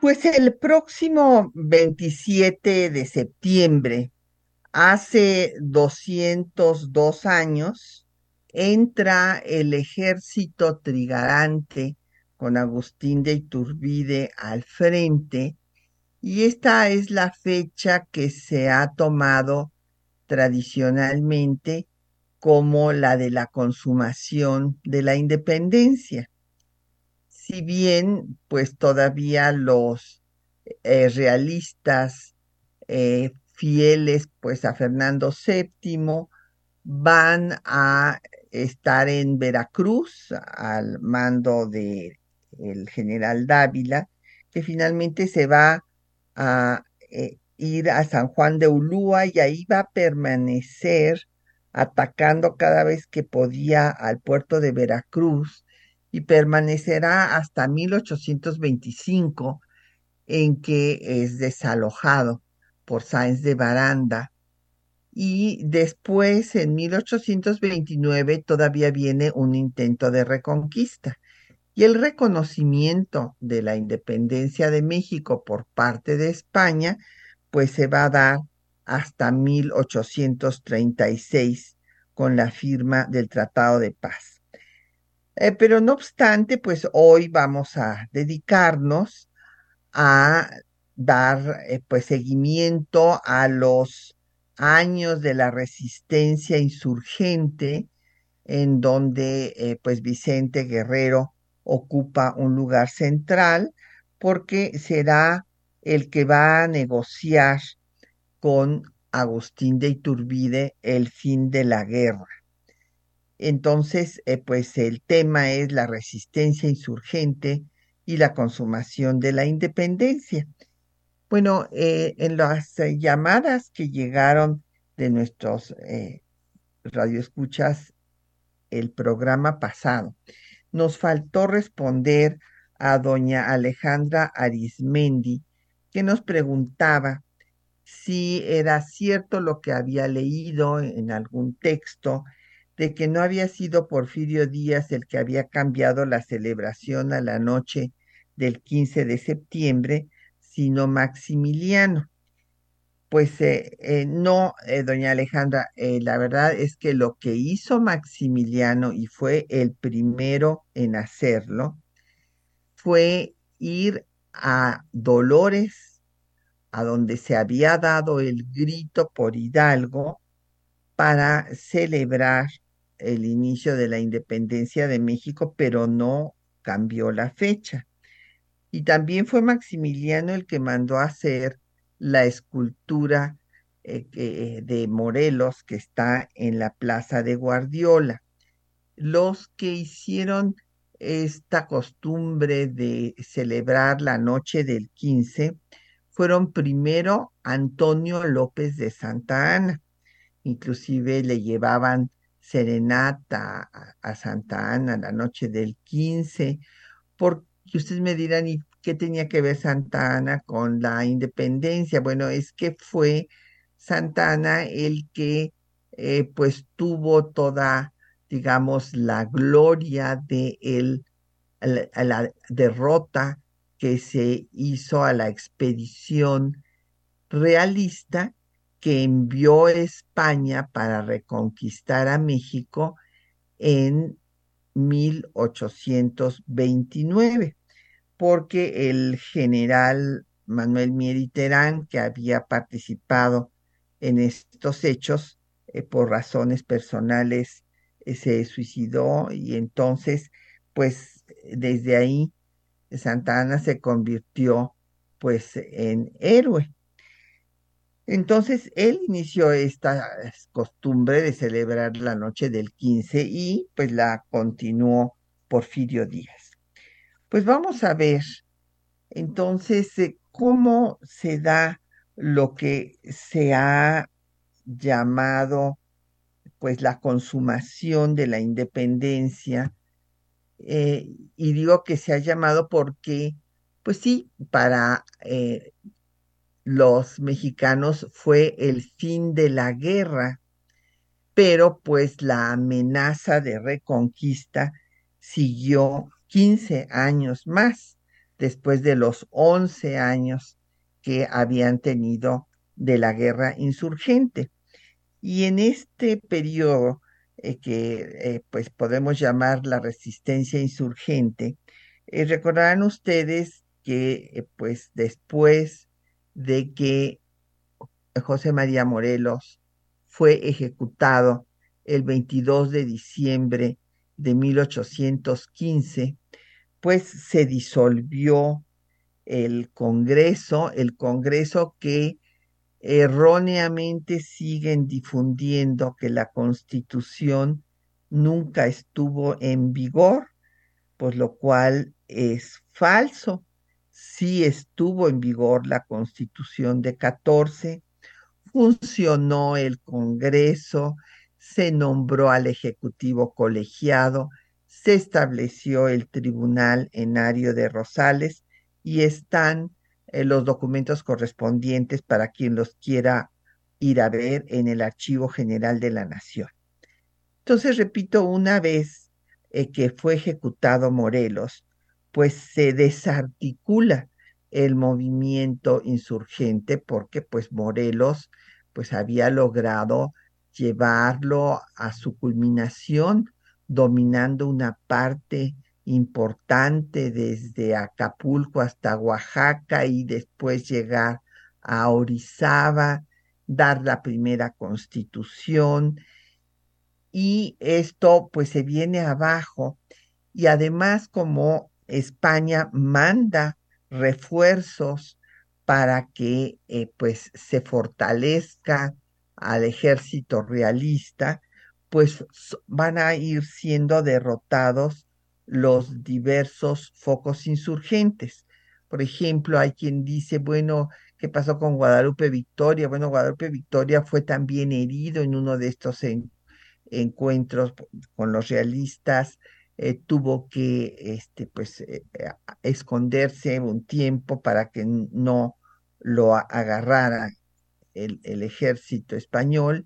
Pues el próximo 27 de septiembre, hace 202 años, entra el ejército trigarante con Agustín de Iturbide al frente y esta es la fecha que se ha tomado tradicionalmente como la de la consumación de la independencia si bien pues todavía los eh, realistas eh, fieles pues a Fernando VII van a estar en Veracruz al mando de el general Dávila que finalmente se va a eh, ir a San Juan de Ulúa y ahí va a permanecer atacando cada vez que podía al puerto de Veracruz y permanecerá hasta 1825 en que es desalojado por Sáenz de Baranda y después en 1829 todavía viene un intento de reconquista y el reconocimiento de la independencia de México por parte de España pues se va a dar hasta 1836 con la firma del Tratado de Paz. Eh, pero no obstante, pues hoy vamos a dedicarnos a dar eh, pues seguimiento a los años de la resistencia insurgente en donde eh, pues Vicente Guerrero ocupa un lugar central porque será el que va a negociar con Agustín de Iturbide el fin de la guerra. Entonces, eh, pues el tema es la resistencia insurgente y la consumación de la independencia. Bueno, eh, en las eh, llamadas que llegaron de nuestros radioescuchas el programa pasado, nos faltó responder a doña Alejandra Arismendi, que nos preguntaba si era cierto lo que había leído en algún texto de que no había sido Porfirio Díaz el que había cambiado la celebración a la noche del 15 de septiembre, sino Maximiliano. Pues eh, eh, no, eh, doña Alejandra, la verdad es que lo que hizo Maximiliano, y fue el primero en hacerlo, fue ir a Dolores, a donde se había dado el grito por Hidalgo, para celebrar el inicio de la independencia de México, pero no cambió la fecha. Y también fue Maximiliano el que mandó hacer la escultura eh, de Morelos que está en la plaza de Guardiola. Los que hicieron esta costumbre de celebrar la noche del 15 fueron primero Antonio López de Santa Ana. Inclusive le llevaban serenata a, Santa Ana la noche del 15, porque ustedes me dirán, ¿y qué tenía que ver Santa Ana con la independencia? Bueno, es que fue Santa Ana el que eh, pues tuvo toda, digamos, la gloria de el, la derrota que se hizo a la expedición realista que envió España para reconquistar a México en 1829, porque el general Manuel Mieriterán, que había participado en estos hechos, eh, por razones personales eh, se suicidó y entonces, pues desde ahí Santa Ana se convirtió pues en héroe. Entonces, él inició esta costumbre de celebrar la noche del 15 y pues la continuó Porfirio Díaz. Pues vamos a ver Entonces, eh, ¿cómo se da lo que se ha llamado pues la consumación de la independencia? Eh, y digo que se ha llamado porque, pues sí, para eh, los mexicanos fue el fin de la guerra, pero pues la amenaza de reconquista siguió 15 años más después de los 11 años que habían tenido de la guerra insurgente. Y en este periodo eh, que eh, pues podemos llamar la resistencia insurgente, eh, recordarán ustedes que pues después de que José María Morelos fue ejecutado el 22 de diciembre de 1815, pues se disolvió el Congreso, el Congreso que erróneamente siguen difundiendo que la Constitución nunca estuvo en vigor, por lo cual es falso. Sí estuvo en vigor la Constitución de 14, funcionó el Congreso, se nombró al Ejecutivo colegiado, se estableció el Tribunal Enario de Rosales y están eh, los documentos correspondientes para quien los quiera ir a ver en el Archivo General de la Nación. Entonces, repito, una vez eh, que fue ejecutado Morelos, pues se desarticula el movimiento insurgente porque pues Morelos pues había logrado llevarlo a su culminación dominando una parte importante desde Acapulco hasta Oaxaca y después llegar a Orizaba, dar la primera constitución. Y esto pues se viene abajo. Y además como España manda refuerzos para que eh, pues se fortalezca al ejército realista, pues van a ir siendo derrotados los diversos focos insurgentes. Por ejemplo, hay quien dice, bueno, ¿qué pasó con Guadalupe Victoria? Bueno, Guadalupe Victoria fue también herido en uno de estos encuentros con los realistas, eh, tuvo que este, pues, eh, esconderse un tiempo para que no lo agarrara el, ejército español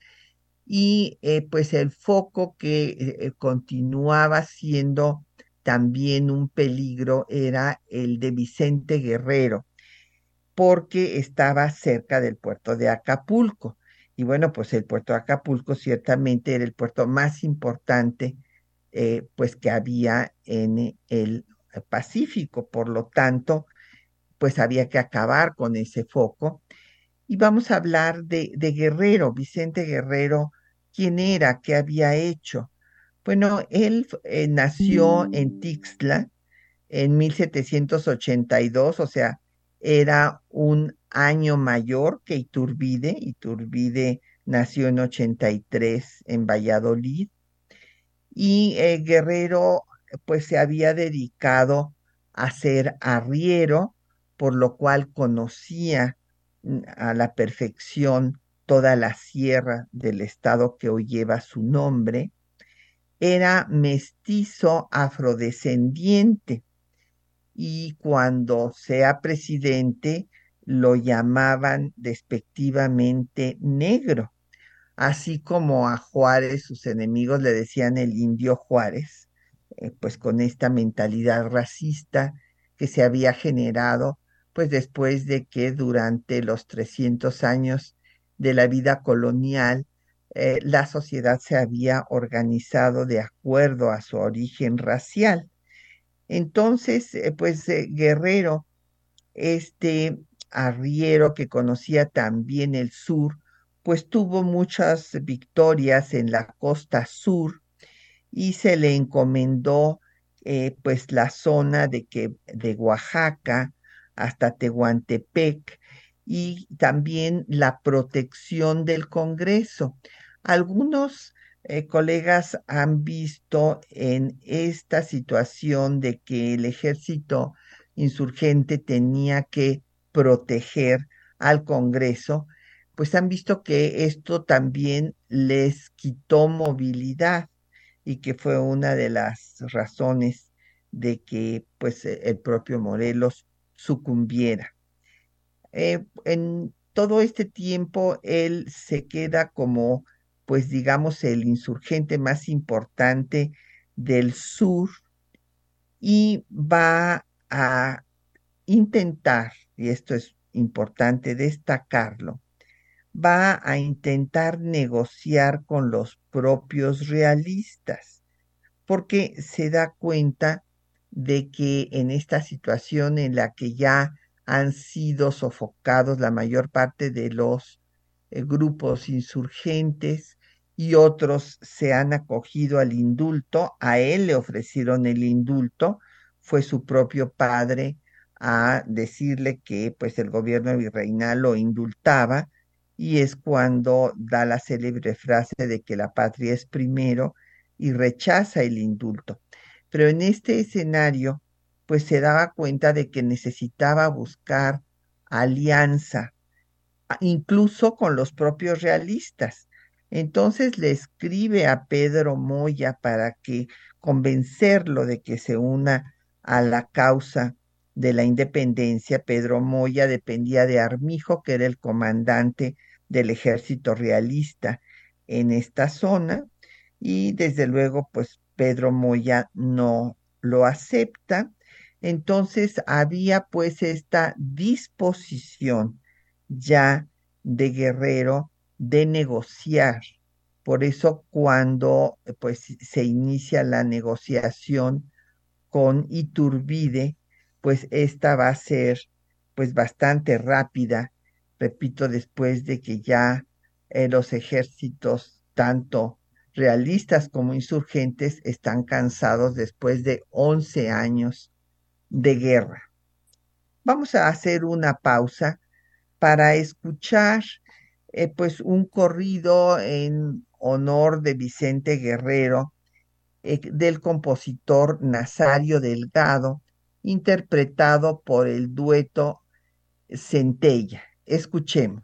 y eh, pues el foco que continuaba siendo también un peligro era el de Vicente Guerrero, porque estaba cerca del puerto de Acapulco. Y bueno, pues el puerto de Acapulco ciertamente era el puerto más importante eh, pues que había en el Pacífico. Por lo tanto, pues había que acabar con ese foco. Y vamos a hablar de, de Guerrero, Vicente Guerrero, quién era, qué había hecho. Bueno, él eh, nació en Tixla en 1782, o sea, era un año mayor que Iturbide. Iturbide nació en 83 en Valladolid. Y eh, Guerrero, pues se había dedicado a ser arriero, por lo cual conocía mm, a la perfección toda la sierra del estado que hoy lleva su nombre era mestizo afrodescendiente y cuando sea presidente lo llamaban despectivamente negro, así como a Juárez sus enemigos le decían el indio Juárez, eh, pues con esta mentalidad racista que se había generado pues después de que durante los 300 años de la vida colonial eh, la sociedad se había organizado de acuerdo a su origen racial. Entonces, eh, pues Guerrero, este arriero que conocía también el sur, pues tuvo muchas victorias en la costa sur y se le encomendó pues la zona de, que, de Oaxaca hasta Tehuantepec y también la protección del Congreso. Algunos eh, colegas han visto en esta situación de que el ejército insurgente tenía que proteger al Congreso, pues han visto que esto también les quitó movilidad y que fue una de las razones de que pues el propio Morelos sucumbiera. Eh, en todo este tiempo él se queda como pues digamos el insurgente más importante del sur y va a intentar, y esto es importante destacarlo, va a intentar negociar con los propios realistas, porque se da cuenta de que en esta situación en la que ya han sido sofocados la mayor parte de los eh, grupos insurgentes y otros se han acogido al indulto, a él le ofrecieron el indulto, fue su propio padre a decirle que pues el gobierno virreinal lo indultaba y es cuando da la célebre frase de que la patria es primero y rechaza el indulto. Pero en este escenario pues se daba cuenta de que necesitaba buscar alianza, incluso con los propios realistas. Entonces le escribe a Pedro Moya para que convencerlo de que se una a la causa de la independencia, Pedro Moya dependía de Armijo, que era el comandante del ejército realista en esta zona, y desde luego, pues Pedro Moya no lo acepta. Entonces había pues esta disposición ya de Guerrero de negociar. Por eso cuando pues se inicia la negociación con Iturbide, pues esta va a ser pues bastante rápida, repito, después de que ya eh, los ejércitos, tanto realistas como insurgentes, están cansados después de 11 años de guerra. Vamos a hacer una pausa para escuchar eh, pues un corrido en honor de Vicente Guerrero eh, del compositor Nazario Delgado, interpretado por el dueto Centella. Escuchemos.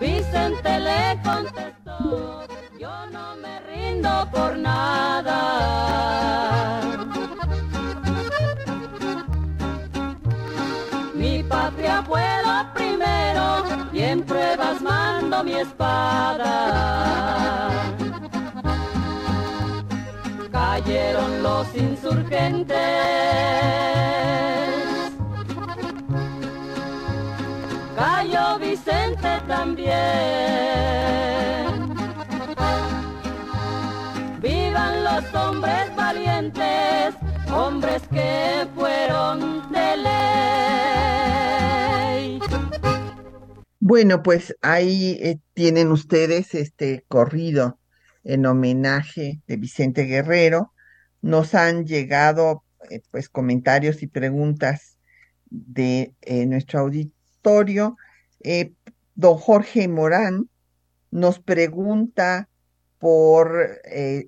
Vicente le contestó, yo no me rindo por nada. Mi patria puedo primero y en pruebas mando mi espada. Los insurgentes. también. Vivan los hombres valientes, hombres que fueron de ley. Bueno, pues ahí eh, tienen ustedes este corrido en homenaje de Vicente Guerrero. Nos han llegado eh, pues comentarios y preguntas de eh, nuestro auditorio. Eh, don Jorge Morán nos pregunta por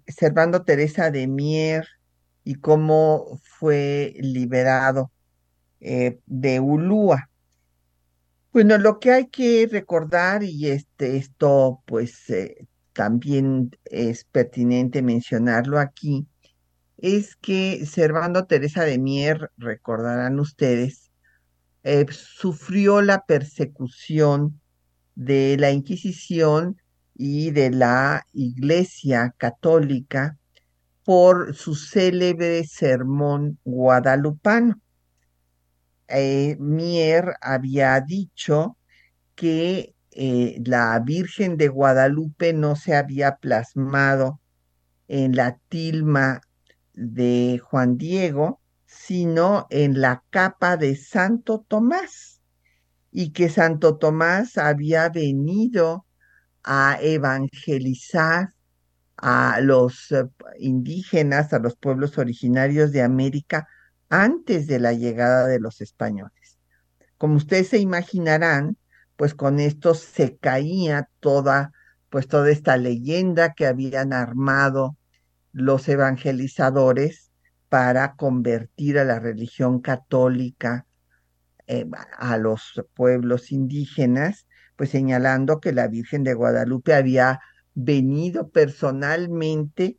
Servando Teresa de Mier y cómo fue liberado de Ulúa. Bueno, lo que hay que recordar, y este, esto pues también es pertinente mencionarlo aquí, es que Servando Teresa de Mier, recordarán ustedes, eh, sufrió la persecución de la Inquisición y de la Iglesia Católica por su célebre sermón guadalupano. Eh, Mier había dicho que eh, la Virgen de Guadalupe no se había plasmado en la tilma de Juan Diego, sino en la capa de Santo Tomás, y que Santo Tomás había venido a evangelizar a los eh, indígenas, a los pueblos originarios de América antes de la llegada de los españoles. Como ustedes se imaginarán, pues con esto se caía toda, pues toda esta leyenda que habían armado los evangelizadores para convertir a la religión católica eh, a los pueblos indígenas, pues señalando que la Virgen de Guadalupe había venido personalmente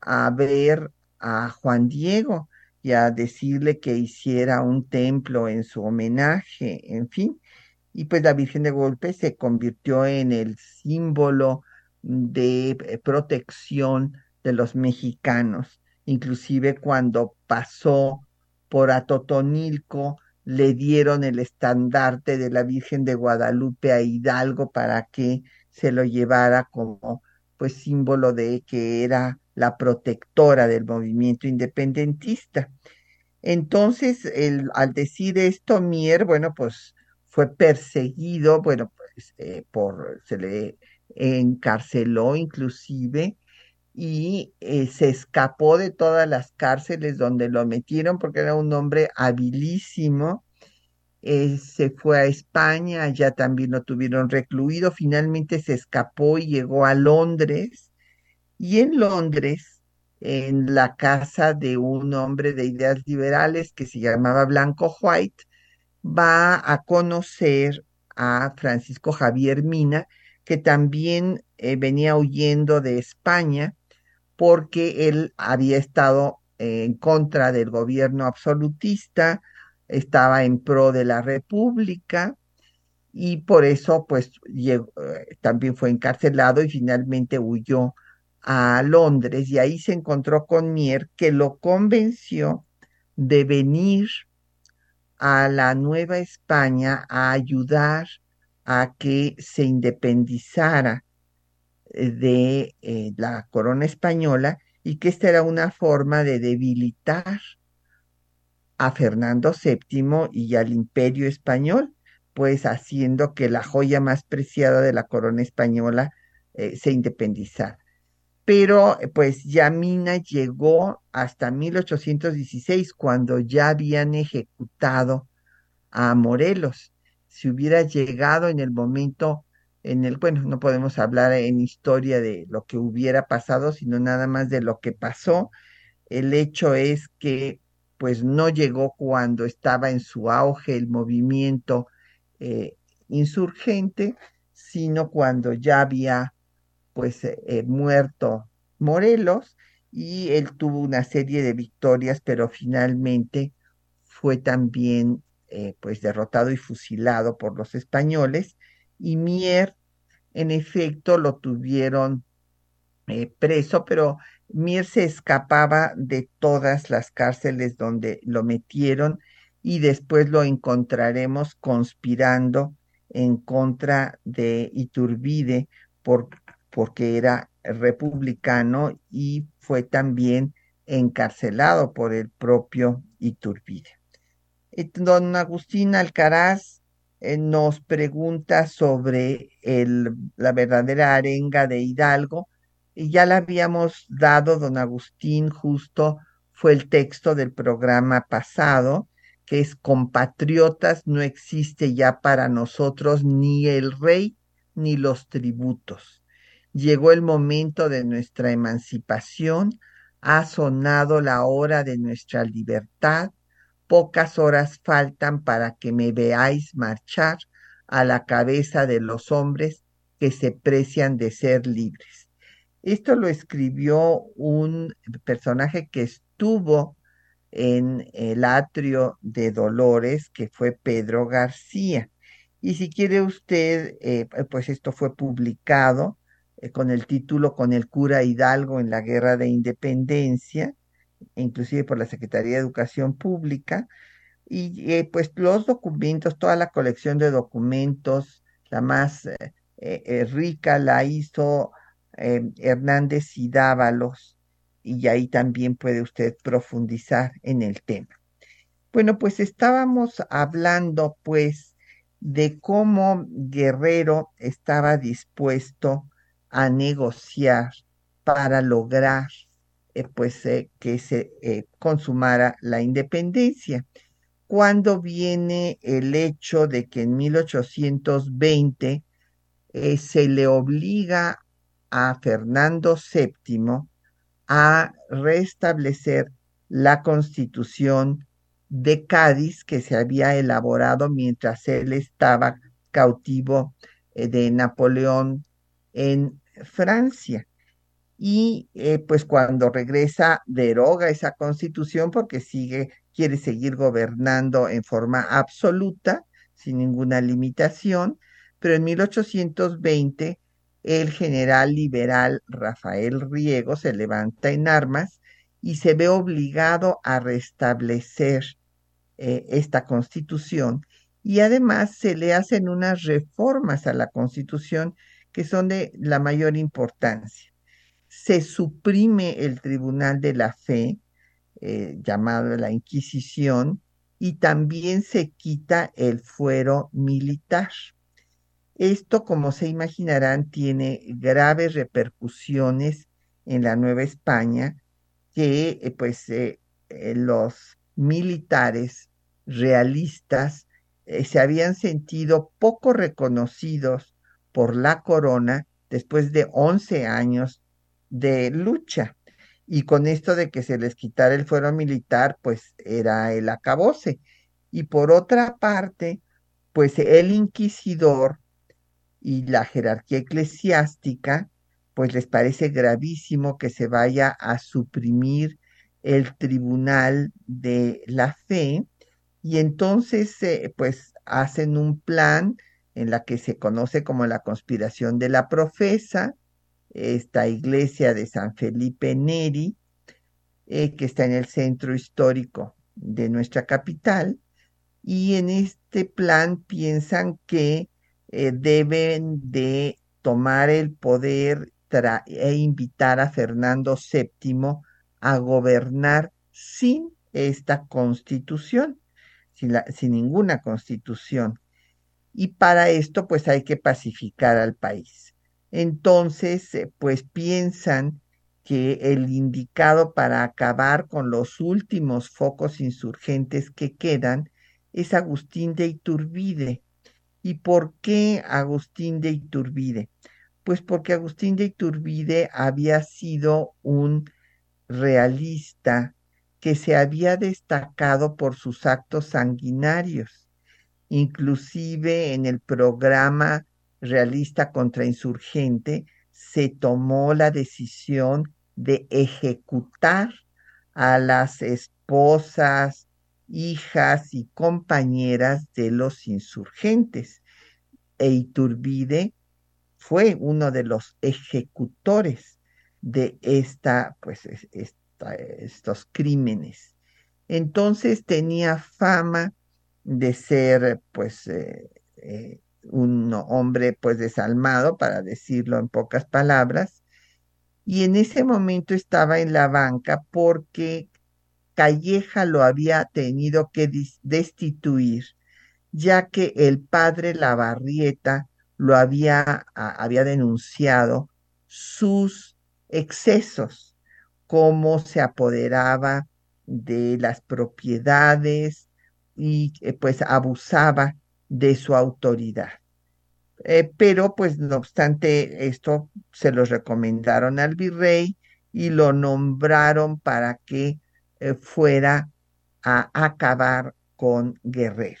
a ver a Juan Diego y a decirle que hiciera un templo en su homenaje, en fin. Y pues la Virgen de Guadalupe se convirtió en el símbolo de eh, protección de los mexicanos. Inclusive cuando pasó por Atotonilco, le dieron el estandarte de la Virgen de Guadalupe a Hidalgo para que se lo llevara como pues símbolo de que era la protectora del movimiento independentista. Entonces, al decir esto, Mier, bueno, pues fue perseguido, bueno, pues eh, por, se le encarceló inclusive y eh, se escapó de todas las cárceles donde lo metieron porque era un hombre habilísimo. Eh, se fue a España, allá también lo tuvieron recluido, finalmente se escapó y llegó a Londres. Y en Londres, en la casa de un hombre de ideas liberales que se llamaba Blanco White, va a conocer a Francisco Javier Mina, que también eh, venía huyendo de España porque él había estado en contra del gobierno absolutista, estaba en pro de la república y por eso pues eh, también fue encarcelado y finalmente huyó a Londres y ahí se encontró con Mier que lo convenció de venir a la Nueva España a ayudar a que se independizara de eh, la corona española y que esta era una forma de debilitar a Fernando VII y al imperio español, pues haciendo que la joya más preciada de la corona española eh, se independizara. Pero pues Yamina llegó hasta 1816, cuando ya habían ejecutado a Morelos. Si hubiera llegado en el momento en el, bueno, no podemos hablar en historia de lo que hubiera pasado, sino nada más de lo que pasó. El hecho es que pues no llegó cuando estaba en su auge el movimiento eh, insurgente, sino cuando ya había pues eh, eh, muerto Morelos y él tuvo una serie de victorias, pero finalmente fue también pues derrotado y fusilado por los españoles y Mier, en efecto, lo tuvieron eh, preso, pero Mier se escapaba de todas las cárceles donde lo metieron y después lo encontraremos conspirando en contra de Iturbide por, porque era republicano y fue también encarcelado por el propio Iturbide. Don Agustín Alcaraz eh, nos pregunta sobre el, la verdadera arenga de Hidalgo y ya la habíamos dado, don Agustín, justo fue el texto del programa pasado, que es compatriotas, no existe ya para nosotros ni el rey ni los tributos. Llegó el momento de nuestra emancipación, ha sonado la hora de nuestra libertad, pocas horas faltan para que me veáis marchar a la cabeza de los hombres que se precian de ser libres. Esto lo escribió un personaje que estuvo en el atrio de Dolores, que fue Pedro García. Y si quiere usted, eh, pues esto fue publicado eh, con el título Con el cura Hidalgo en la Guerra de Independencia, inclusive por la Secretaría de Educación Pública, y eh, pues los documentos, toda la colección de documentos, la más rica la hizo Hernández y Dávalos, y ahí también puede usted profundizar en el tema. Bueno, pues estábamos hablando pues de cómo Guerrero estaba dispuesto a negociar para lograr eh, pues eh, que se eh, consumara la independencia. Cuando viene el hecho de que en 1820 se le obliga a Fernando VII a restablecer la constitución de Cádiz que se había elaborado mientras él estaba cautivo eh, de Napoleón en Francia. Y eh, pues cuando regresa, deroga esa constitución porque sigue, quiere seguir gobernando en forma absoluta, sin ninguna limitación, pero en 1820 el general liberal Rafael Riego se levanta en armas y se ve obligado a restablecer eh, esta constitución y además se le hacen unas reformas a la constitución que son de la mayor importancia. Se suprime el Tribunal de la Fe, eh, llamado la Inquisición, y también se quita el fuero militar. Esto, como se imaginarán, tiene graves repercusiones en la Nueva España, que eh, pues eh, los militares realistas se habían sentido poco reconocidos por la corona después de 11 años de lucha. Y con esto de que se les quitara el fuero militar, pues era el acabose. Y por otra parte, pues el inquisidor y la jerarquía eclesiástica, pues les parece gravísimo que se vaya a suprimir el tribunal de la fe y entonces eh, pues hacen un plan en la que se conoce como la conspiración de la profesa, esta iglesia de San Felipe Neri, eh, que está en el centro histórico de nuestra capital, y en este plan piensan que eh, deben de tomar el poder e invitar a Fernando VII a gobernar sin esta constitución, sin, sin ninguna constitución. Y para esto, pues hay que pacificar al país. Entonces, eh, pues piensan que el indicado para acabar con los últimos focos insurgentes que quedan es Agustín de Iturbide, ¿Y por qué Agustín de Iturbide? Pues porque Agustín de Iturbide había sido un realista que se había destacado por sus actos sanguinarios. Inclusive en el programa realista contra insurgente se tomó la decisión de ejecutar a las esposas, hijas y compañeras de los insurgentes. E Iturbide fue uno de los ejecutores de esta, pues, estos crímenes. Entonces tenía fama de ser, pues, eh, eh, un hombre pues desalmado, para decirlo en pocas palabras, y en ese momento estaba en la banca porque Calleja lo había tenido que destituir, ya que el padre Lavarrieta lo había, había denunciado sus excesos, cómo se apoderaba de las propiedades y eh, pues abusaba de su autoridad. Eh, pero pues no obstante esto se lo recomendaron al virrey y lo nombraron para que eh, fuera a acabar con Guerrero.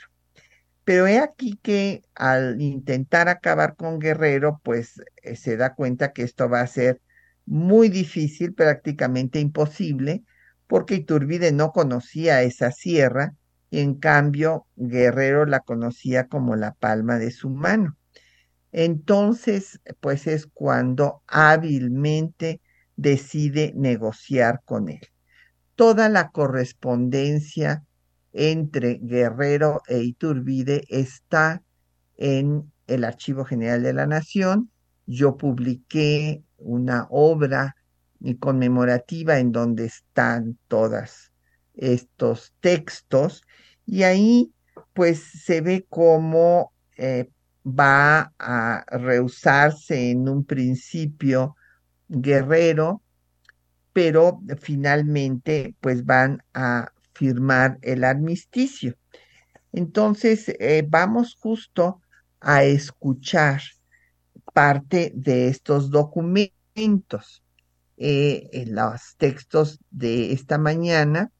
Pero he aquí que al intentar acabar con Guerrero, pues eh, se da cuenta que esto va a ser muy difícil, prácticamente imposible, porque Iturbide no conocía esa sierra en cambio Guerrero la conocía como la palma de su mano. Entonces, pues es cuando hábilmente decide negociar con él. Toda la correspondencia entre Guerrero e Iturbide está en el Archivo General de la Nación. Yo publiqué una obra conmemorativa en donde están todos estos textos y ahí pues se ve cómo eh, va a rehusarse en un principio Guerrero, pero finalmente pues van a firmar el armisticio. Entonces, eh, vamos justo a escuchar parte de estos documentos. Eh, los textos de esta mañana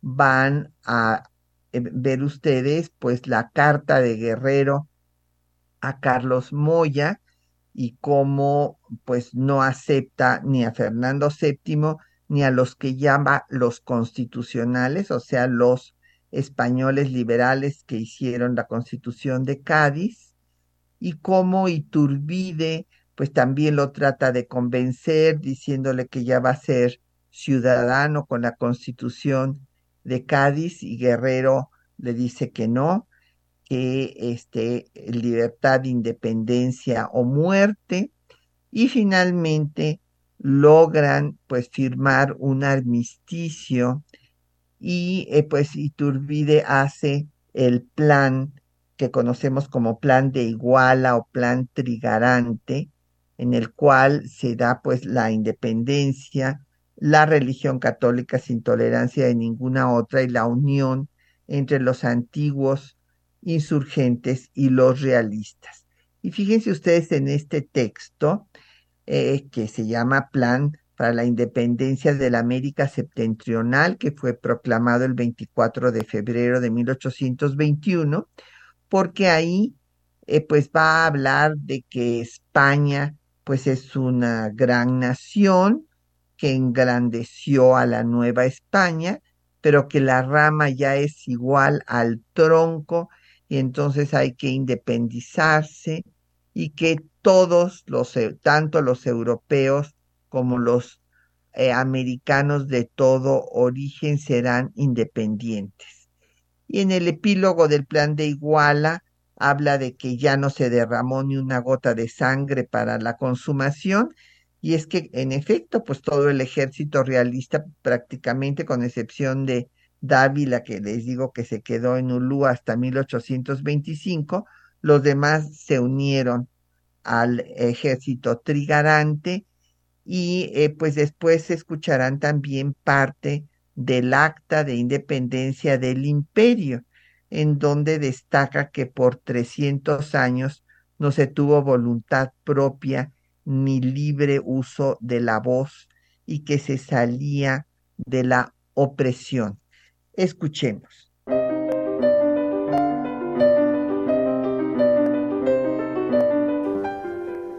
van a ver ustedes pues la carta de Guerrero a Carlos Moya y cómo pues no acepta ni a Fernando VII ni a los que llama los constitucionales, o sea, los españoles liberales que hicieron la constitución de Cádiz, y cómo Iturbide pues también lo trata de convencer diciéndole que ya va a ser ciudadano con la constitución de Cádiz y Guerrero le dice que no, que este, libertad, independencia o muerte, y finalmente logran pues firmar un armisticio y eh, pues Iturbide hace el plan que conocemos como plan de Iguala o plan trigarante, en el cual se da pues la independencia, la religión católica sin tolerancia de ninguna otra y la unión entre los antiguos insurgentes y los realistas. Y fíjense ustedes en este texto eh, que se llama Plan para la Independencia de la América Septentrional, que fue proclamado el 24 de febrero de 1821, porque ahí eh, pues va a hablar de que España pues es una gran nación que engrandeció a la Nueva España, pero que la rama ya es igual al tronco y entonces hay que independizarse y que todos los, tanto los europeos como los eh, americanos de todo origen serán independientes. Y en el epílogo del plan de Iguala habla de que ya no se derramó ni una gota de sangre para la consumación, y es que en efecto, pues todo el ejército realista prácticamente, con excepción de Dávila, que les digo que se quedó en Ulú hasta 1825, los demás se unieron al ejército trigarante y eh, pues después se escucharán también parte del acta de independencia del imperio, en donde destaca que por 300 años no se tuvo voluntad propia ni libre uso de la voz y que se salía de la opresión. Escuchemos.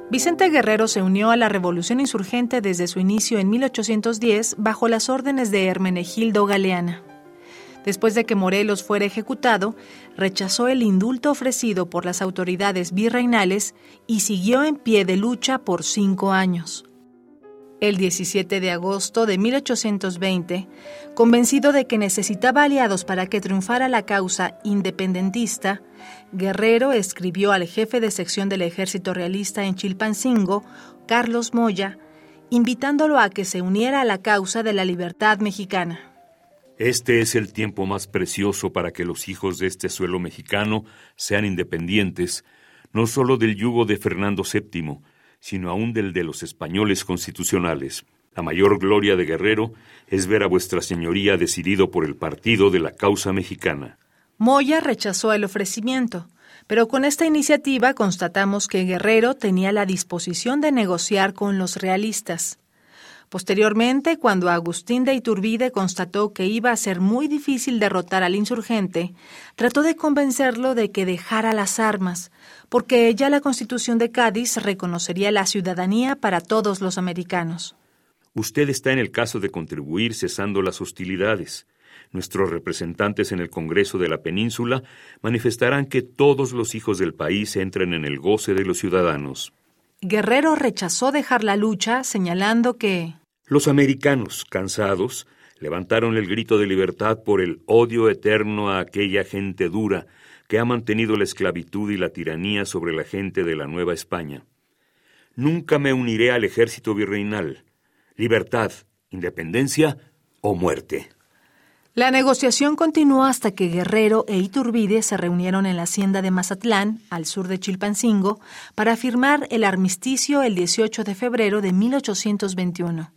Vicente Guerrero se unió a la revolución insurgente desde su inicio en 1810 bajo las órdenes de Hermenegildo Galeana. Después de que Morelos fuera ejecutado, rechazó el indulto ofrecido por las autoridades virreinales y siguió en pie de lucha por cinco años. El 17 de agosto de 1820, convencido de que necesitaba aliados para que triunfara la causa independentista, Guerrero escribió al jefe de sección del ejército realista en Chilpancingo, Carlos Moya, invitándolo a que se uniera a la causa de la libertad mexicana. Este es el tiempo más precioso para que los hijos de este suelo mexicano sean independientes, no solo del yugo de Fernando VII, sino aún del de los españoles constitucionales. La mayor gloria de Guerrero es ver a vuestra señoría decidido por el partido de la causa mexicana. Moya rechazó el ofrecimiento, pero con esta iniciativa constatamos que Guerrero tenía la disposición de negociar con los realistas. Posteriormente, cuando Agustín de Iturbide constató que iba a ser muy difícil derrotar al insurgente, trató de convencerlo de que dejara las armas, porque ya la Constitución de Cádiz reconocería la ciudadanía para todos los americanos. Usted está en el caso de contribuir cesando las hostilidades. Nuestros representantes en el Congreso de la Península manifestarán que todos los hijos del país entren en el goce de los ciudadanos. Guerrero rechazó dejar la lucha, señalando que los americanos, cansados, levantaron el grito de libertad por el odio eterno a aquella gente dura que ha mantenido la esclavitud y la tiranía sobre la gente de la Nueva España. Nunca me uniré al ejército virreinal. Libertad, independencia o muerte. La negociación continuó hasta que Guerrero e Iturbide se reunieron en la hacienda de Mazatlán, al sur de Chilpancingo, para firmar el armisticio el 18 de febrero de 1821.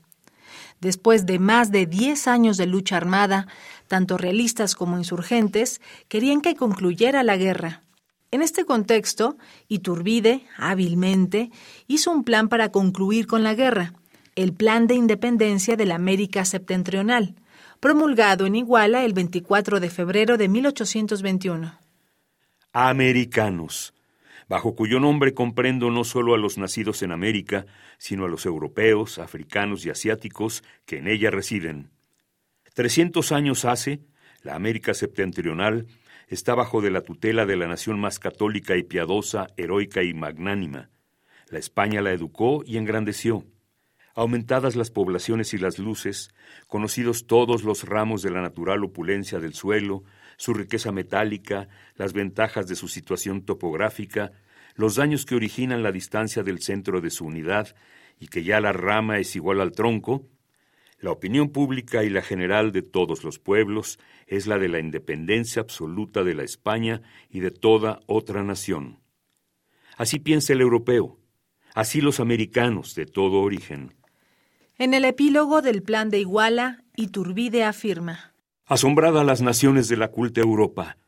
Después de más de 10 años de lucha armada, tanto realistas como insurgentes querían que concluyera la guerra. En este contexto, Iturbide, hábilmente, hizo un plan para concluir con la guerra, el Plan de Independencia de la América Septentrional, promulgado en Iguala el 24 de febrero de 1821. Americanos, bajo cuyo nombre comprendo no solo a los nacidos en América, sino a los europeos, africanos y asiáticos que en ella residen. Trescientos años hace, la América septentrional está bajo de la tutela de la nación más católica y piadosa, heroica y magnánima. La España la educó y engrandeció. Aumentadas las poblaciones y las luces, conocidos todos los ramos de la natural opulencia del suelo, su riqueza metálica, las ventajas de su situación topográfica, los daños que originan la distancia del centro de su unidad y que ya la rama es igual al tronco, la opinión pública y la general de todos los pueblos es la de la independencia absoluta de la España y de toda otra nación. Así piensa el europeo, así los americanos de todo origen. En el epílogo del Plan de Iguala, Iturbide afirma: Asombrada las naciones de la culta Europa,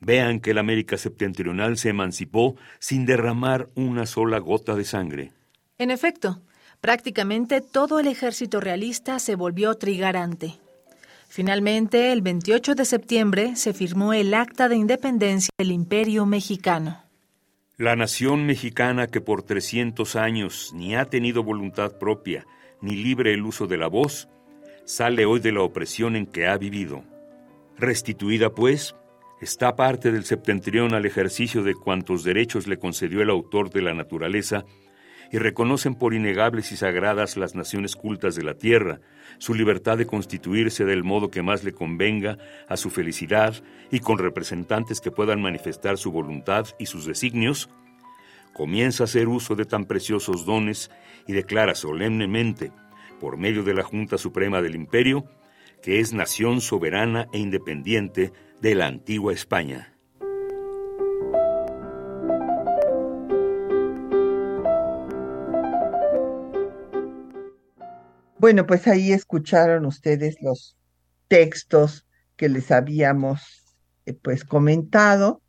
vean que la América septentrional se emancipó sin derramar una sola gota de sangre. En efecto, prácticamente todo el ejército realista se volvió trigarante. Finalmente, el 28 de septiembre se firmó el Acta de Independencia del Imperio Mexicano. La nación mexicana que por 300 años ni ha tenido voluntad propia, ni libre el uso de la voz, sale hoy de la opresión en que ha vivido. Restituida, pues, está parte del septentrión al ejercicio de cuantos derechos le concedió el autor de la naturaleza, y reconocen por innegables y sagradas las naciones cultas de la tierra, su libertad de constituirse del modo que más le convenga a su felicidad y con representantes que puedan manifestar su voluntad y sus designios, comienza a hacer uso de tan preciosos dones y declara solemnemente por medio de la Junta Suprema del Imperio, que es nación soberana e independiente de la antigua España. Bueno, pues ahí escucharon ustedes los textos que les habíamos eh, pues comentado.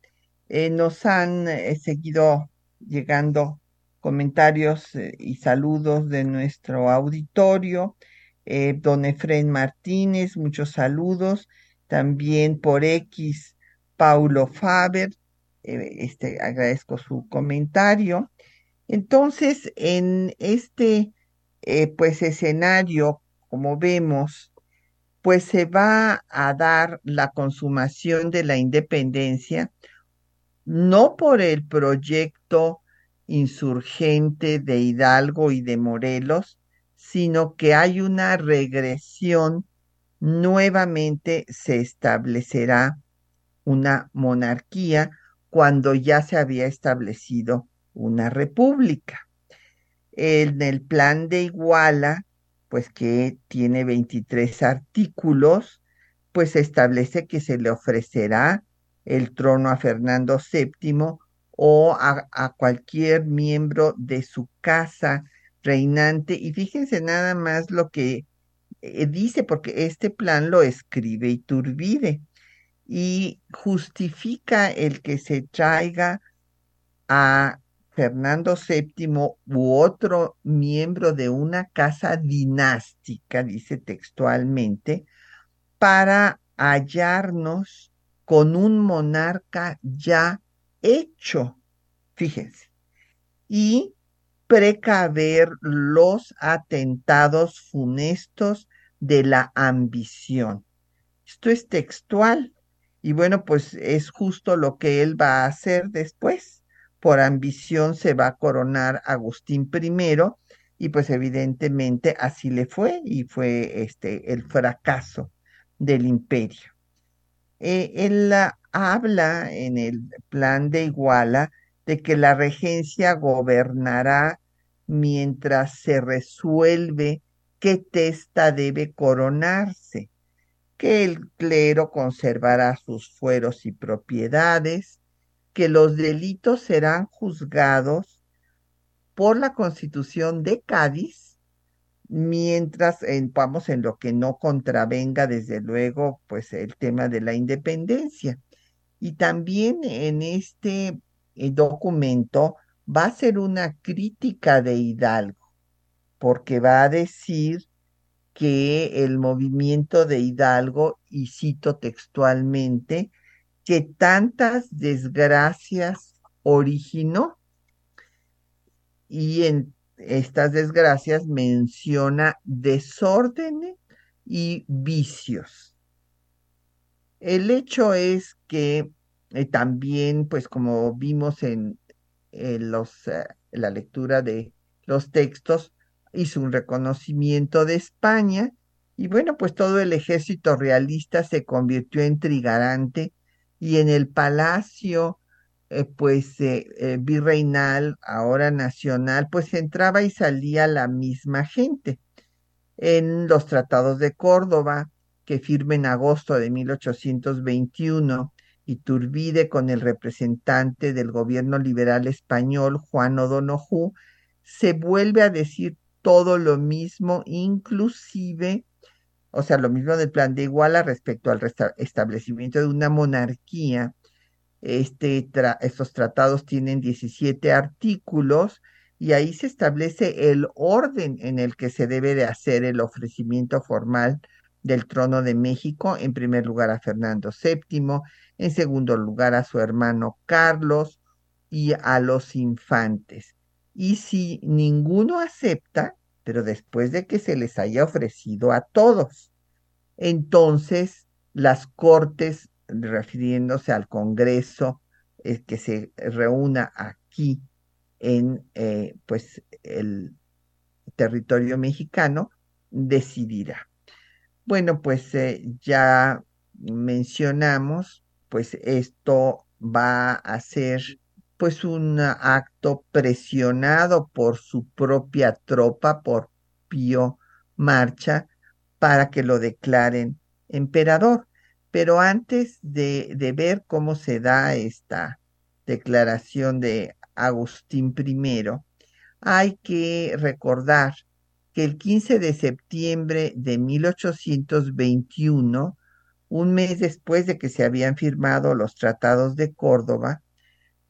Eh, nos han eh, seguido llegando comentarios eh, y saludos de nuestro auditorio. Eh, don Efren Martínez, muchos saludos. También por X, Paulo Faber. Eh, este, agradezco su comentario. Entonces, en este pues escenario, como vemos, pues se va a dar la consumación de la independencia, no por el proyecto insurgente de Hidalgo y de Morelos, sino que hay una regresión, nuevamente se establecerá una monarquía cuando ya se había establecido una república. En el plan de Iguala, pues que tiene 23 artículos, pues establece que se le ofrecerá el trono a Fernando VII o a, cualquier miembro de su casa reinante. Y fíjense nada más lo que eh, dice, porque este plan lo escribe Iturbide y justifica el que se traiga a Fernando VII u otro miembro de una casa dinástica, dice textualmente, para hallarnos con un monarca ya hecho, fíjense, y precaver los atentados funestos de la ambición. Esto es textual. Y bueno, pues es justo lo que él va a hacer después. Por ambición se va a coronar Agustín I y pues evidentemente así le fue y fue este el fracaso del imperio. Eh, él habla en el plan de Iguala de que la regencia gobernará mientras se resuelve qué testa debe coronarse que el clero conservará sus fueros y propiedades, que los delitos serán juzgados por la Constitución de Cádiz, mientras en, vamos en lo que no contravenga desde luego pues el tema de la independencia. Y también en este eh, documento va a ser una crítica de Hidalgo, porque va a decir que el movimiento de Hidalgo, y cito textualmente, que tantas desgracias originó. Y en estas desgracias menciona desórdenes y vicios. El hecho es que eh, también, pues como vimos en, los, eh, la lectura de los textos, hizo un reconocimiento de España y bueno, pues todo el ejército realista se convirtió en trigarante y en el palacio eh, pues eh, eh, virreinal, ahora nacional, pues entraba y salía la misma gente. En los tratados de Córdoba, que firma en agosto de 1821, Iturbide con el representante del gobierno liberal español, Juan O'Donoghue, se vuelve a decir todo lo mismo, inclusive, o sea, lo mismo del plan de Iguala respecto al establecimiento de una monarquía. Este estos tratados tienen 17 artículos y ahí se establece el orden en el que se debe de hacer el ofrecimiento formal del trono de México, en primer lugar a Fernando VII, en segundo lugar a su hermano Carlos y a los infantes. Y si ninguno acepta, pero después de que se les haya ofrecido a todos, entonces las cortes, refiriéndose al Congreso, es que se reúna aquí en eh, pues el territorio mexicano, decidirá. Bueno, pues eh, ya mencionamos, pues esto va a ser pues un acto presionado por su propia tropa, por Pío Marcha, para que lo declaren emperador. Pero antes de, ver cómo se da esta declaración de Agustín I, hay que recordar que el 15 de septiembre de 1821, un mes después de que se habían firmado los tratados de Córdoba,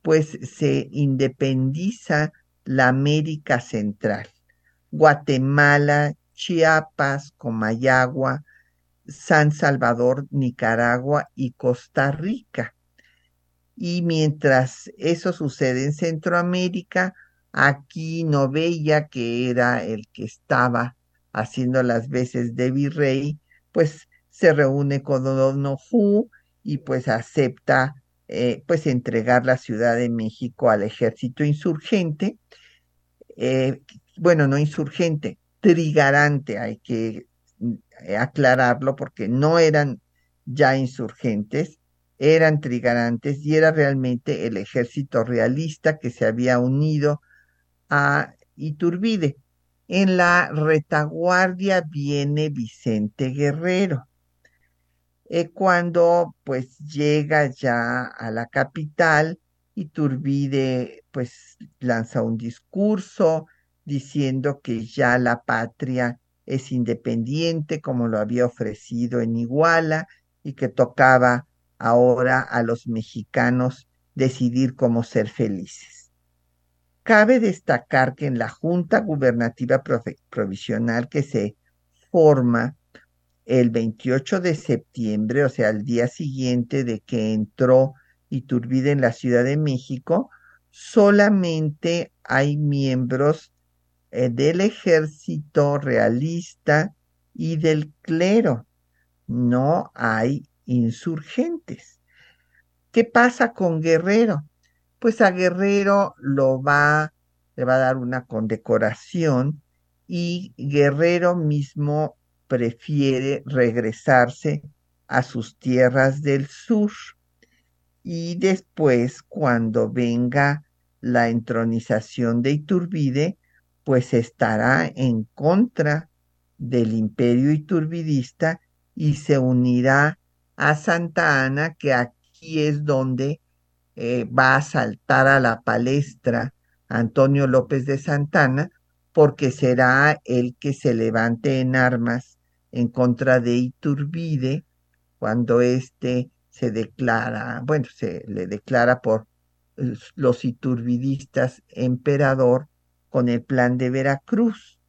pues se independiza la América Central. Guatemala, Chiapas, Comayagua, San Salvador, Nicaragua y Costa Rica. Y mientras eso sucede en Centroamérica, aquí Novella, que era el que estaba haciendo las veces de virrey, pues se reúne con O'Donoghue y pues acepta eh, pues entregar la Ciudad de México al ejército insurgente, eh, bueno, no insurgente, trigarante, hay que aclararlo porque no eran ya insurgentes, eran trigarantes y era realmente el ejército realista que se había unido a Iturbide. En la retaguardia viene Vicente Guerrero. Eh, cuando pues llega ya a la capital, Iturbide pues lanza un discurso diciendo que ya la patria es independiente como lo había ofrecido en Iguala y que tocaba ahora a los mexicanos decidir cómo ser felices. Cabe destacar que en la Junta Gubernativa Provisional que se forma el 28 de septiembre, o sea, al día siguiente de que entró Iturbide en la Ciudad de México, solamente hay miembros del ejército realista y del clero. No hay insurgentes. ¿Qué pasa con Guerrero? Pues a Guerrero lo va, le va a dar una condecoración y Guerrero mismo prefiere regresarse a sus tierras del sur. Y después, cuando venga la entronización de Iturbide, pues estará en contra del imperio iturbidista y se unirá a Santa Ana, que aquí es donde eh, va a saltar a la palestra Antonio López de Santana, porque será el que se levante en armas en contra de Iturbide cuando éste se declara, bueno, se le declara por eh, los iturbidistas emperador con el plan de Veracruz.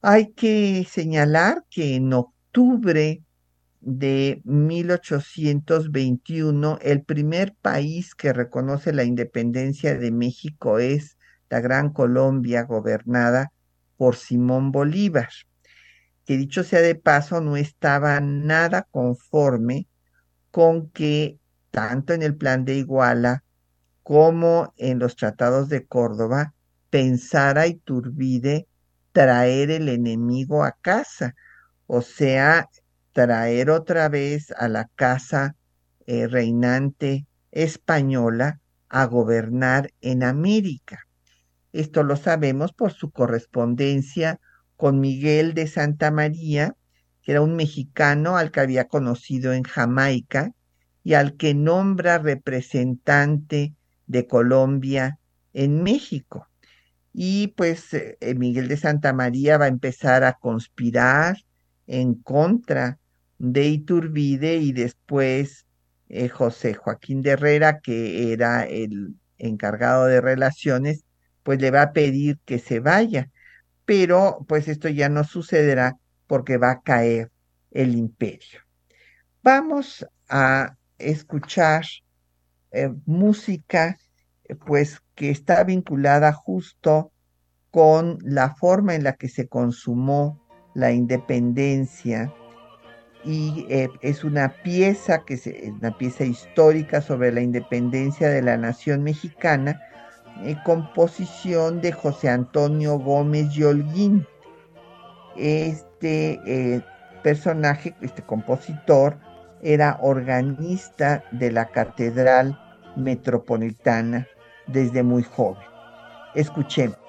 Hay que señalar que en octubre de 1821, el primer país que reconoce la independencia de México es la Gran Colombia, gobernada por Simón Bolívar, que dicho sea de paso, no estaba nada conforme con que tanto en el plan de Iguala como en los tratados de Córdoba pensara Iturbide traer el enemigo a casa, o sea, traer otra vez a la casa eh, reinante española a gobernar en América. Esto lo sabemos por su correspondencia con Miguel de Santa María, que era un mexicano al que había conocido en Jamaica y al que nombra representante de Colombia en México. Y pues eh, Miguel de Santa María va a empezar a conspirar en contra de Iturbide y después eh, José Joaquín de Herrera, que era el encargado de relaciones, pues le va a pedir que se vaya. Pero pues esto ya no sucederá porque va a caer el imperio. Vamos a escuchar eh, música pues que está vinculada justo con la forma en la que se consumó la independencia y eh, es una pieza que es una pieza histórica sobre la independencia de la nación mexicana, eh, composición de José Antonio Gómez Yolguín. Este eh, personaje, este compositor, era organista de la Catedral Metropolitana desde muy joven. Escuchemos.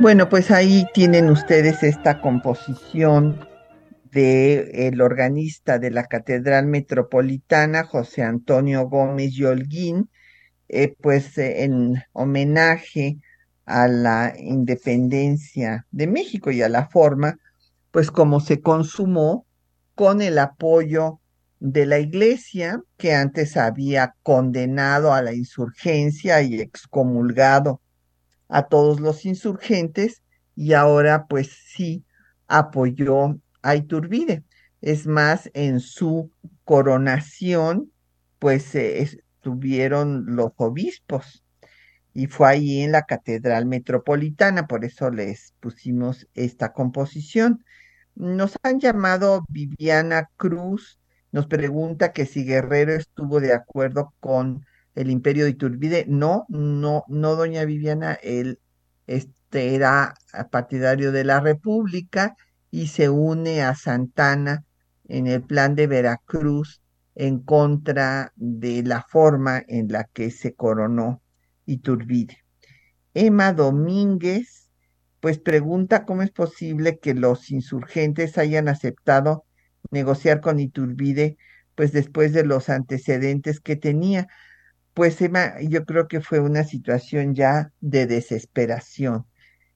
Bueno, pues ahí tienen ustedes esta composición de el organista de la Catedral Metropolitana, José Antonio Gómez y Holguín, eh, pues eh, en homenaje a la independencia de México y a la forma, pues como se consumó con el apoyo de la Iglesia, que antes había condenado a la insurgencia y excomulgado a todos los insurgentes y ahora pues sí apoyó a Iturbide. Es más, en su coronación pues eh, estuvieron los obispos y fue ahí en la Catedral Metropolitana, por eso les pusimos esta composición. Nos han llamado Viviana Cruz, nos pregunta que si Guerrero estuvo de acuerdo con el imperio de Iturbide. No, no, no, doña Viviana, él este, era partidario de la República y se une a Santana en el plan de Veracruz en contra de la forma en la que se coronó Iturbide. Emma Domínguez, pues pregunta cómo es posible que los insurgentes hayan aceptado negociar con Iturbide, pues después de los antecedentes que tenía. Pues Emma, yo creo que fue una situación ya de desesperación,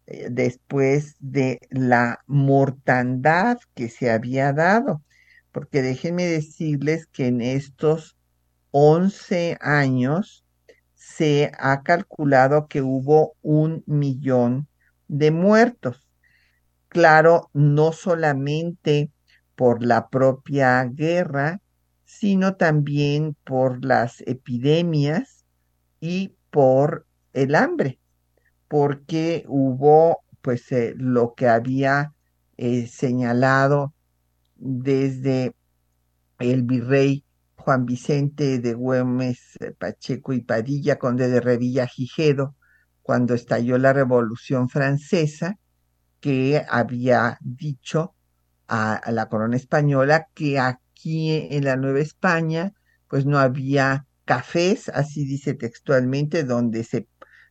eh, después de la mortandad que se había dado, porque déjenme decirles que en estos 11 años se ha calculado que hubo un millón de muertos. Claro, no solamente por la propia guerra, sino también por las epidemias y por el hambre, porque hubo pues eh, lo que había eh, señalado desde el virrey Juan Vicente de Güemes eh, Pacheco y Padilla, conde de Revilla Gijedo, cuando estalló la Revolución Francesa, que había dicho a, a la corona española que aquí en la Nueva España pues no había cafés, así dice textualmente, donde se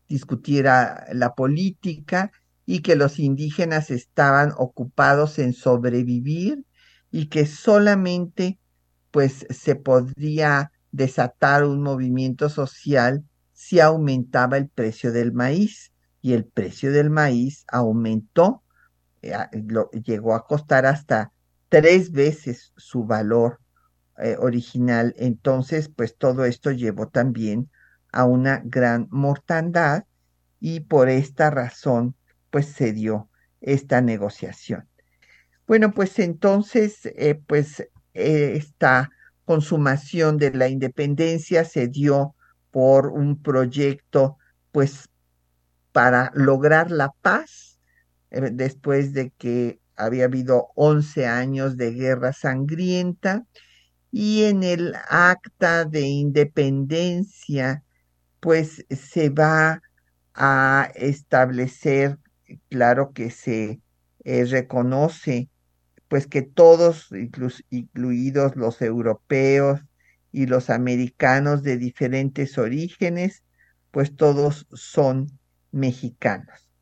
discutiera la política y que los indígenas estaban ocupados en sobrevivir y que solamente pues se podría desatar un movimiento social si aumentaba el precio del maíz. Y el precio del maíz aumentó, eh, lo, llegó a costar hasta tres veces su valor eh, original. Entonces, pues todo esto llevó también a una gran mortandad y por esta razón, pues se dio esta negociación. Bueno, pues entonces, eh, pues eh, esta consumación de la independencia se dio por un proyecto, pues, para lograr la paz, después de que había habido 11 años de guerra sangrienta, y en el acta de independencia, pues se va a establecer, claro que se eh, reconoce pues que todos, incluidos los europeos y los americanos de diferentes orígenes, pues todos son mexicanos.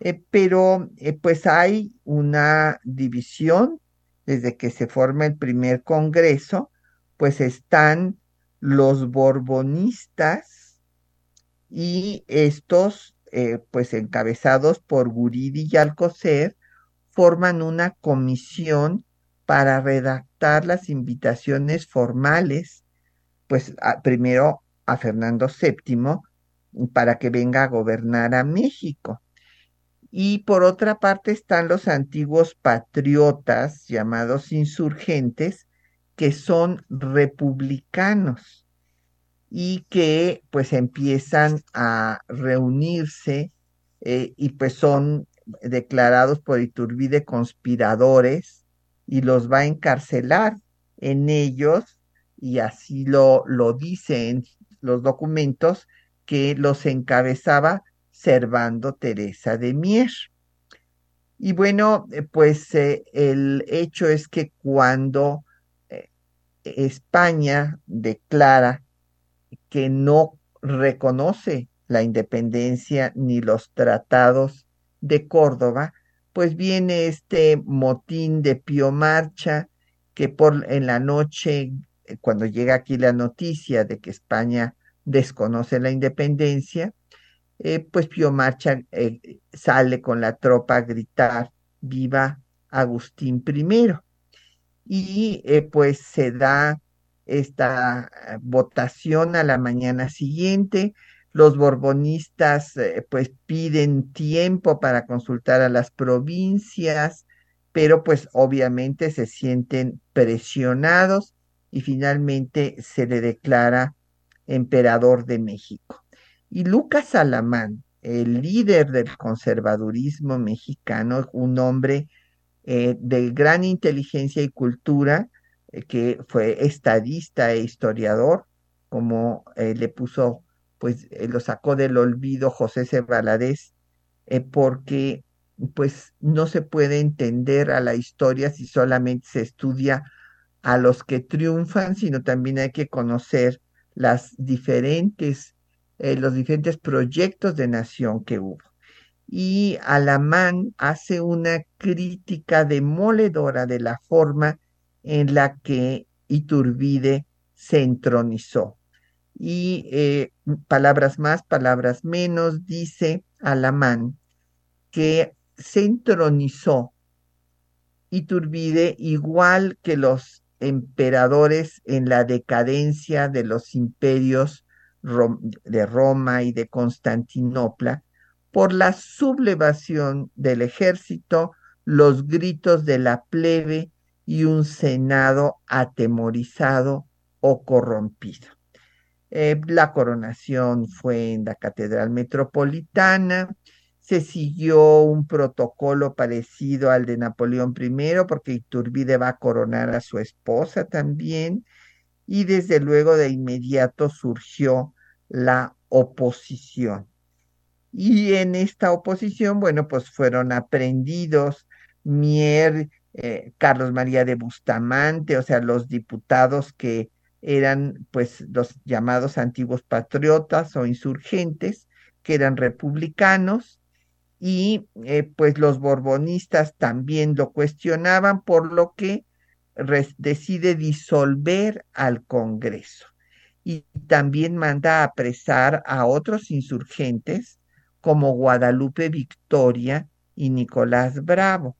Eh, pero eh, pues hay una división desde que se forma el primer Congreso, pues están los borbonistas y estos, eh, pues encabezados por Guridi y Alcocer, forman una comisión para redactar las invitaciones formales, pues primero a Fernando VII para que venga a gobernar a México. Y por otra parte están los antiguos patriotas llamados insurgentes, que son republicanos y que pues empiezan a reunirse eh, y pues son declarados por Iturbide conspiradores y los va a encarcelar en ellos y así lo, lo dicen los documentos que los encabezaba Servando Teresa de Mier. Y bueno, eh, pues eh, el hecho es que cuando eh, España declara que no reconoce la independencia ni los tratados de Córdoba, pues viene este motín de Pío Marcha, que por en la noche, cuando llega aquí la noticia de que España desconoce la independencia, eh, pues Pío Marcha eh, sale con la tropa a gritar viva Agustín I. Y eh, pues se da esta votación a la mañana siguiente. Los borbonistas pues piden tiempo para consultar a las provincias, pero pues obviamente se sienten presionados y finalmente se le declara emperador de México. Y Lucas Alamán, el líder del conservadurismo mexicano, un hombre eh, de gran inteligencia y cultura, eh, que fue estadista e historiador, como eh, le puso, pues lo sacó del olvido José C. Porque pues no se puede entender a la historia si solamente se estudia a los que triunfan, sino también hay que conocer las diferentes, eh, los diferentes proyectos de nación que hubo. Y Alamán hace una crítica demoledora de la forma en la que Iturbide se entronizó. Y eh, palabras más, palabras menos, dice Alamán que se entronizó Iturbide igual que los emperadores en la decadencia de los imperios de Roma y de Constantinopla por la sublevación del ejército, los gritos de la plebe y un senado atemorizado o corrompido. Eh, la coronación fue en la Catedral Metropolitana, se siguió un protocolo parecido al de Napoleón I, porque Iturbide va a coronar a su esposa también, y desde luego de inmediato surgió la oposición. Y en esta oposición, bueno, pues fueron aprendidos Mier, eh, Carlos María de Bustamante, o sea, los diputados que eran pues los llamados antiguos patriotas o insurgentes, que eran republicanos, y eh, pues los borbonistas también lo cuestionaban, por lo que decide disolver al Congreso y también manda apresar a otros insurgentes como Guadalupe Victoria y Nicolás Bravo.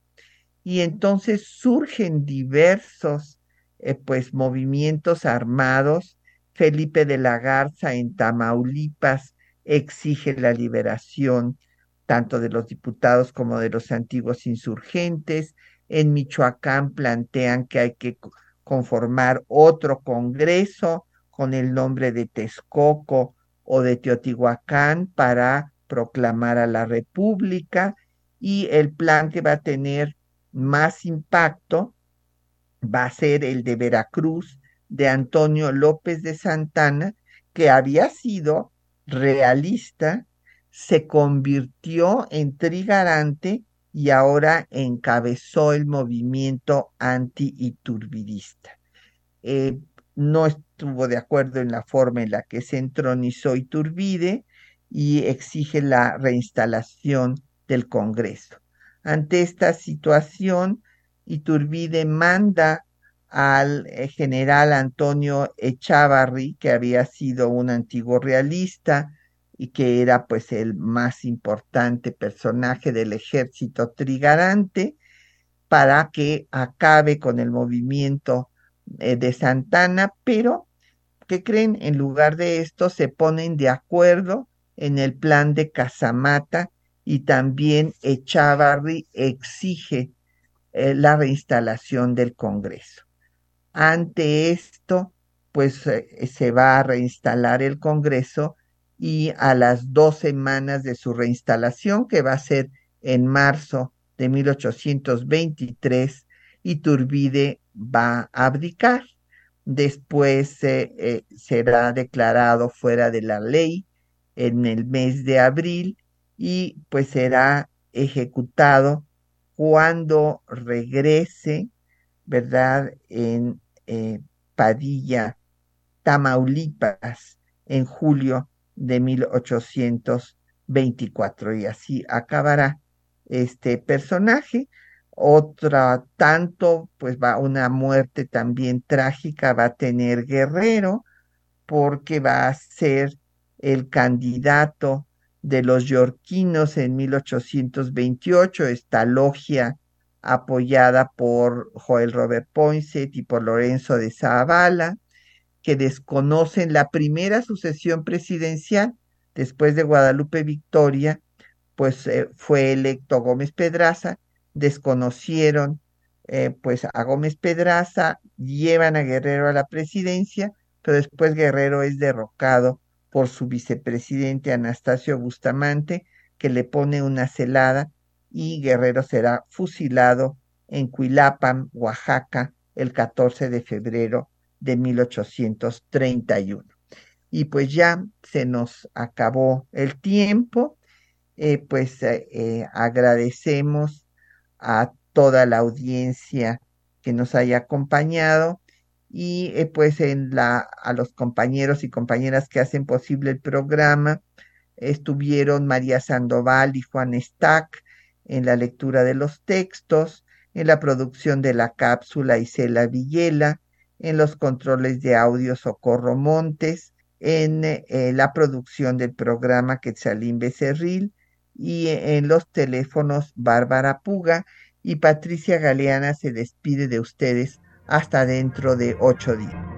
Y entonces surgen diversos eh, pues movimientos armados. Felipe de la Garza en Tamaulipas exige la liberación tanto de los diputados como de los antiguos insurgentes. En Michoacán plantean que hay que co- conformar otro Congreso con el nombre de Texcoco o de Teotihuacán para proclamar a la República y el plan que va a tener más impacto va a ser el de Veracruz de Antonio López de Santana, que había sido realista, se convirtió en trigarante y ahora encabezó el movimiento anti-iturbidista. Eh, no estuvo de acuerdo en la forma en la que se entronizó Iturbide y exige la reinstalación del Congreso. Ante esta situación, Iturbide manda al eh, general Antonio Echavarri, que había sido un antiguo realista y que era pues el más importante personaje del ejército trigarante, para que acabe con el movimiento eh, de Santana, pero ¿qué creen? En lugar de esto se ponen de acuerdo en el plan de Casamata y también Echavarri exige eh, la reinstalación del Congreso. Ante esto, pues eh, se va a reinstalar el Congreso y a las dos semanas de su reinstalación, que va a ser en marzo de 1823, Iturbide va a abdicar. Después eh, eh, será declarado fuera de la ley en el mes de abril y pues será ejecutado cuando regrese, ¿verdad? En eh, Padilla, Tamaulipas, en julio de 1824. Y así acabará este personaje. Otra, tanto, pues va una muerte también trágica, va a tener Guerrero, porque va a ser el candidato de los yorquinos en 1828, esta logia apoyada por Joel Robert Poinsett y por Lorenzo de Zavala, que desconocen la primera sucesión presidencial después de Guadalupe Victoria, pues eh, fue electo Gómez Pedraza, desconocieron eh, pues a Gómez Pedraza, llevan a Guerrero a la presidencia, pero después Guerrero es derrocado por su vicepresidente Anastasio Bustamante, que le pone una celada y Guerrero será fusilado en Cuilapan, Oaxaca, el 14 de febrero de 1831. Y pues ya se nos acabó el tiempo, eh, pues eh, eh, agradecemos a toda la audiencia que nos haya acompañado y pues en la, a los compañeros y compañeras que hacen posible el programa estuvieron María Sandoval y Juan Stack en la lectura de los textos, en la producción de la cápsula Isela Villela, en los controles de audio Socorro Montes, en eh, la producción del programa Quetzalín Becerril y en los teléfonos Bárbara Puga y Patricia Galeana se despide de ustedes hasta dentro de ocho días.